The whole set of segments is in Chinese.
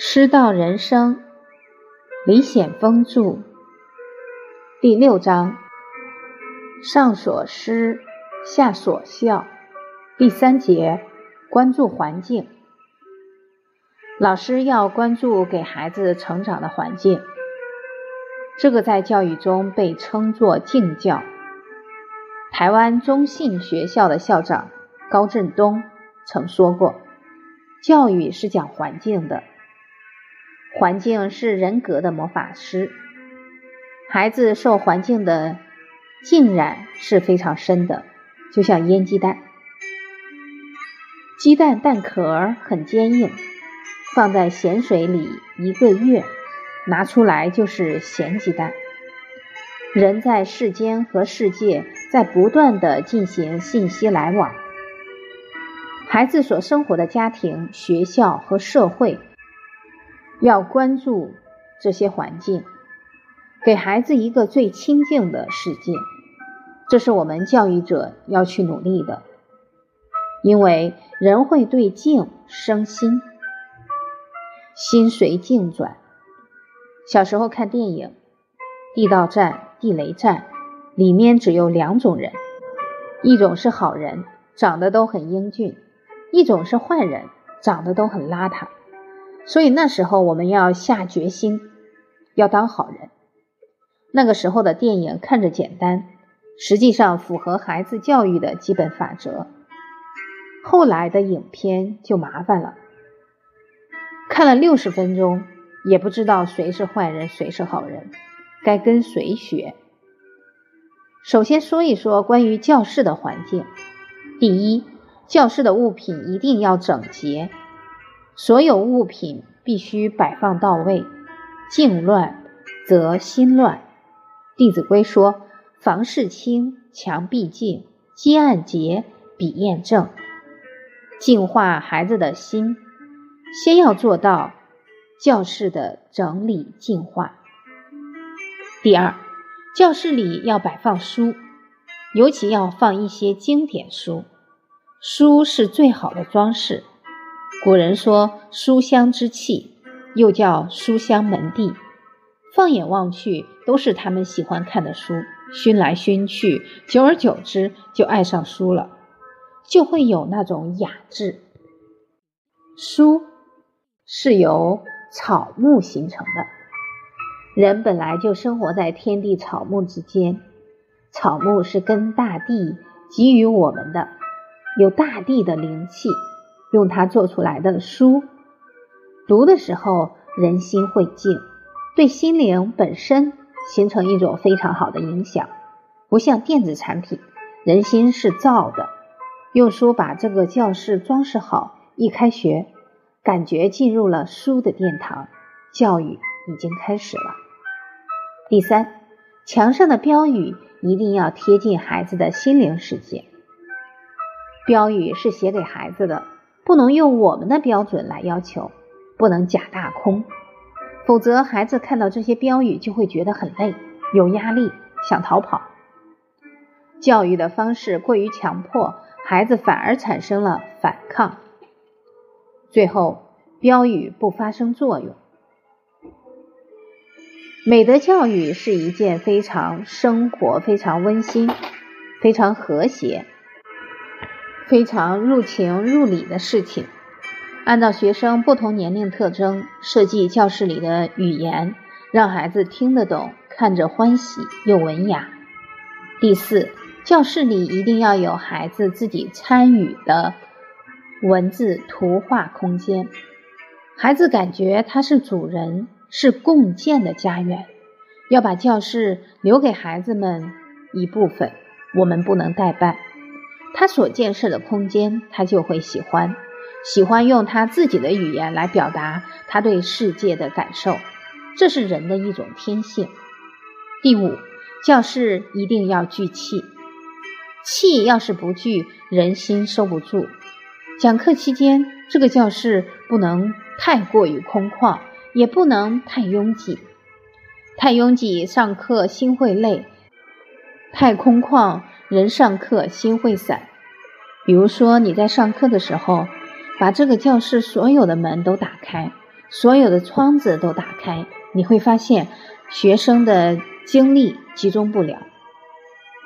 师道人生，李显峰著，第六章，上所思，下所效，第三节，关注环境。老师要关注给孩子成长的环境，这个在教育中被称作敬教。台湾中信学校的校长高振东曾说过：“教育是讲环境的。”环境是人格的魔法师，孩子受环境的浸染是非常深的，就像腌鸡蛋，鸡蛋蛋壳很坚硬，放在咸水里一个月，拿出来就是咸鸡蛋。人在世间和世界在不断的进行信息来往，孩子所生活的家庭、学校和社会。要关注这些环境，给孩子一个最清净的世界，这是我们教育者要去努力的。因为人会对静生心，心随境转。小时候看电影《地道战》《地雷战》，里面只有两种人，一种是好人，长得都很英俊；一种是坏人，长得都很邋遢。所以那时候我们要下决心，要当好人。那个时候的电影看着简单，实际上符合孩子教育的基本法则。后来的影片就麻烦了，看了六十分钟也不知道谁是坏人，谁是好人，该跟谁学。首先说一说关于教室的环境。第一，教室的物品一定要整洁。所有物品必须摆放到位，静乱则心乱。《弟子规》说：“房事清，墙壁净，阶案洁，笔砚正。”净化孩子的心，先要做到教室的整理净化。第二，教室里要摆放书，尤其要放一些经典书，书是最好的装饰。古人说：“书香之气，又叫书香门第。”放眼望去，都是他们喜欢看的书。熏来熏去，久而久之就爱上书了，就会有那种雅致。书是由草木形成的，人本来就生活在天地草木之间，草木是跟大地给予我们的，有大地的灵气。用它做出来的书，读的时候人心会静，对心灵本身形成一种非常好的影响。不像电子产品，人心是造的。用书把这个教室装饰好，一开学，感觉进入了书的殿堂，教育已经开始了。第三，墙上的标语一定要贴近孩子的心灵世界。标语是写给孩子的。不能用我们的标准来要求，不能假大空，否则孩子看到这些标语就会觉得很累、有压力，想逃跑。教育的方式过于强迫，孩子反而产生了反抗，最后标语不发生作用。美德教育是一件非常生活、非常温馨、非常和谐。非常入情入理的事情，按照学生不同年龄特征设计教室里的语言，让孩子听得懂，看着欢喜又文雅。第四，教室里一定要有孩子自己参与的文字图画空间，孩子感觉他是主人，是共建的家园。要把教室留给孩子们一部分，我们不能代办。他所建设的空间，他就会喜欢，喜欢用他自己的语言来表达他对世界的感受，这是人的一种天性。第五，教室一定要聚气，气要是不聚，人心收不住。讲课期间，这个教室不能太过于空旷，也不能太拥挤。太拥挤，上课心会累；太空旷。人上课心会散，比如说你在上课的时候，把这个教室所有的门都打开，所有的窗子都打开，你会发现学生的精力集中不了。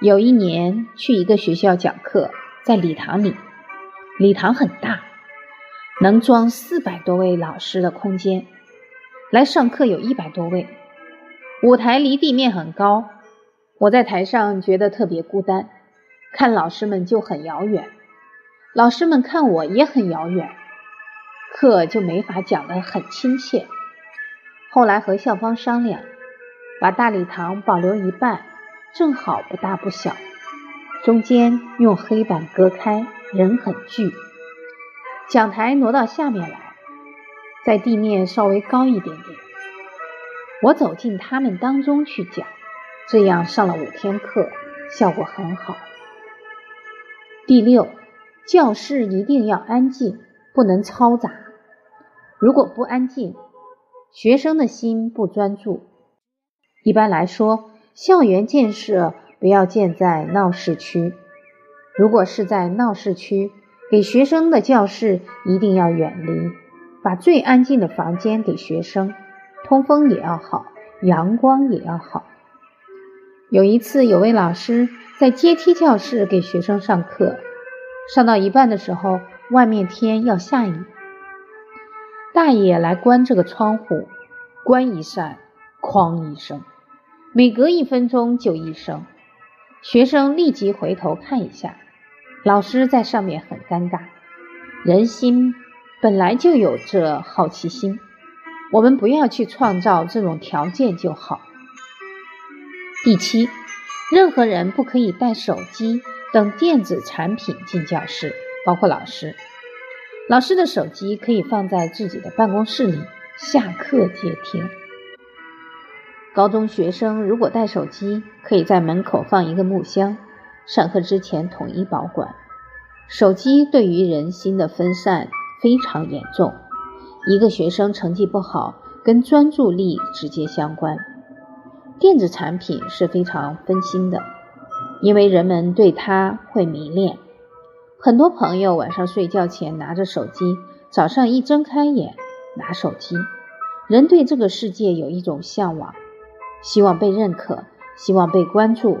有一年去一个学校讲课，在礼堂里，礼堂很大，能装四百多位老师的空间，来上课有一百多位。舞台离地面很高，我在台上觉得特别孤单，看老师们就很遥远，老师们看我也很遥远，课就没法讲得很亲切。后来和校方商量，把大礼堂保留一半。正好不大不小，中间用黑板隔开，人很聚。讲台挪到下面来，在地面稍微高一点点。我走进他们当中去讲，这样上了五天课，效果很好。第六，教室一定要安静，不能嘈杂。如果不安静，学生的心不专注。一般来说。校园建设不要建在闹市区。如果是在闹市区，给学生的教室一定要远离，把最安静的房间给学生，通风也要好，阳光也要好。有一次，有位老师在阶梯教室给学生上课，上到一半的时候，外面天要下雨，大爷来关这个窗户，关一扇，哐一声。每隔一分钟就一声，学生立即回头看一下，老师在上面很尴尬。人心本来就有这好奇心，我们不要去创造这种条件就好。第七，任何人不可以带手机等电子产品进教室，包括老师。老师的手机可以放在自己的办公室里，下课接听。高中学生如果带手机，可以在门口放一个木箱，上课之前统一保管。手机对于人心的分散非常严重，一个学生成绩不好，跟专注力直接相关。电子产品是非常分心的，因为人们对它会迷恋。很多朋友晚上睡觉前拿着手机，早上一睁开眼拿手机，人对这个世界有一种向往。希望被认可，希望被关注，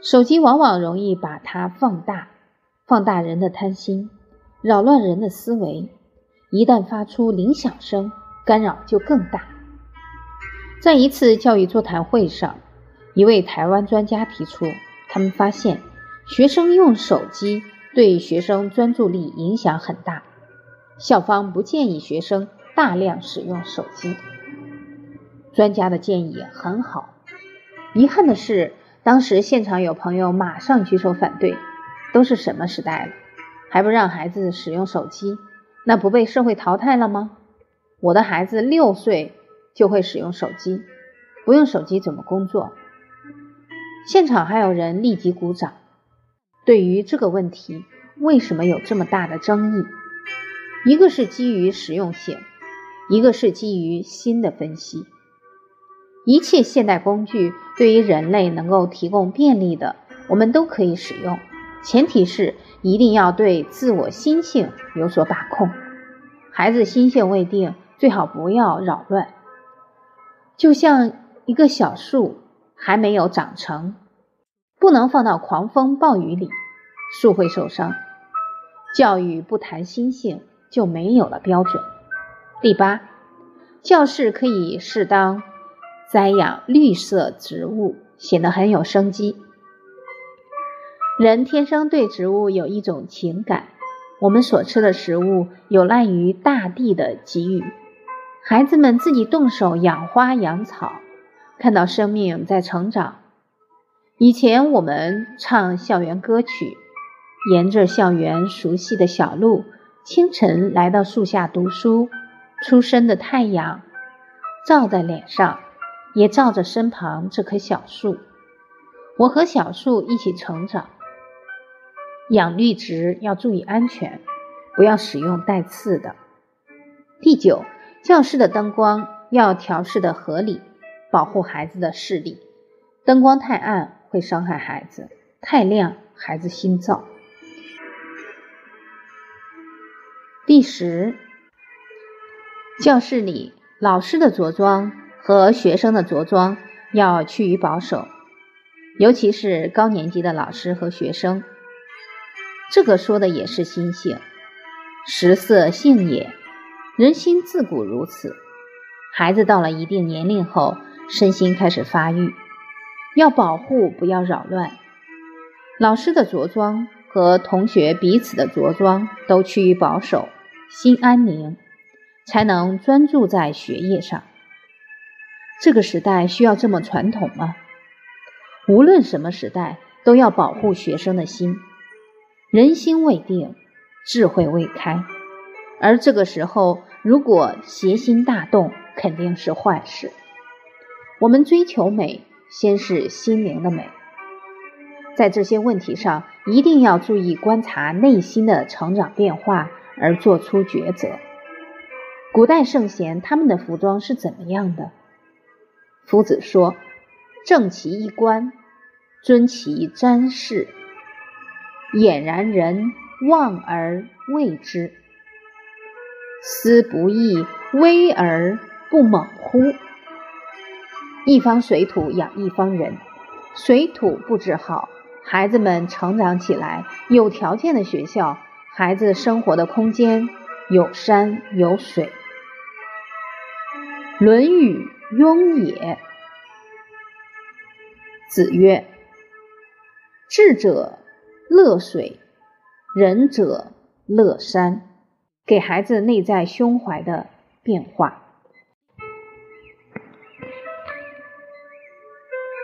手机往往容易把它放大，放大人的贪心，扰乱人的思维。一旦发出铃响声，干扰就更大。在一次教育座谈会上，一位台湾专家提出，他们发现学生用手机对学生专注力影响很大，校方不建议学生大量使用手机。专家的建议很好，遗憾的是，当时现场有朋友马上举手反对。都是什么时代了，还不让孩子使用手机？那不被社会淘汰了吗？我的孩子六岁就会使用手机，不用手机怎么工作？现场还有人立即鼓掌。对于这个问题，为什么有这么大的争议？一个是基于实用性，一个是基于新的分析。一切现代工具对于人类能够提供便利的，我们都可以使用，前提是一定要对自我心性有所把控。孩子心性未定，最好不要扰乱。就像一个小树还没有长成，不能放到狂风暴雨里，树会受伤。教育不谈心性，就没有了标准。第八，教室可以适当。栽养绿色植物显得很有生机。人天生对植物有一种情感，我们所吃的食物有赖于大地的给予。孩子们自己动手养花养草，看到生命在成长。以前我们唱校园歌曲，沿着校园熟悉的小路，清晨来到树下读书，初升的太阳照在脸上。也照着身旁这棵小树，我和小树一起成长。养绿植要注意安全，不要使用带刺的。第九，教室的灯光要调试的合理，保护孩子的视力。灯光太暗会伤害孩子，太亮孩子心燥。第十，教室里，老师的着装和学生的着装要趋于保守，尤其是高年级的老师和学生。这个说的也是心性，食色性也，人心自古如此。孩子到了一定年龄后，身心开始发育，要保护，不要扰乱。老师的着装和同学彼此的着装都趋于保守，心安宁，才能专注在学业上。这个时代需要这么传统吗？无论什么时代，都要保护学生的心。人心未定，智慧未开，而这个时候如果邪心大动，肯定是坏事。我们追求美，先是心灵的美，在这些问题上一定要注意观察内心的成长变化，而做出抉择。古代圣贤他们的服装是怎么样的？夫子说：“正其衣冠，尊其瞻视。”俨然人望而畏之，思不亦威而不猛乎？一方水土养一方人，水土布置好，孩子们成长起来，有条件的学校，孩子生活的空间有山有水。《论语·雍也》子曰：“智者。”乐水，仁者乐山，给孩子内在胸怀的变化。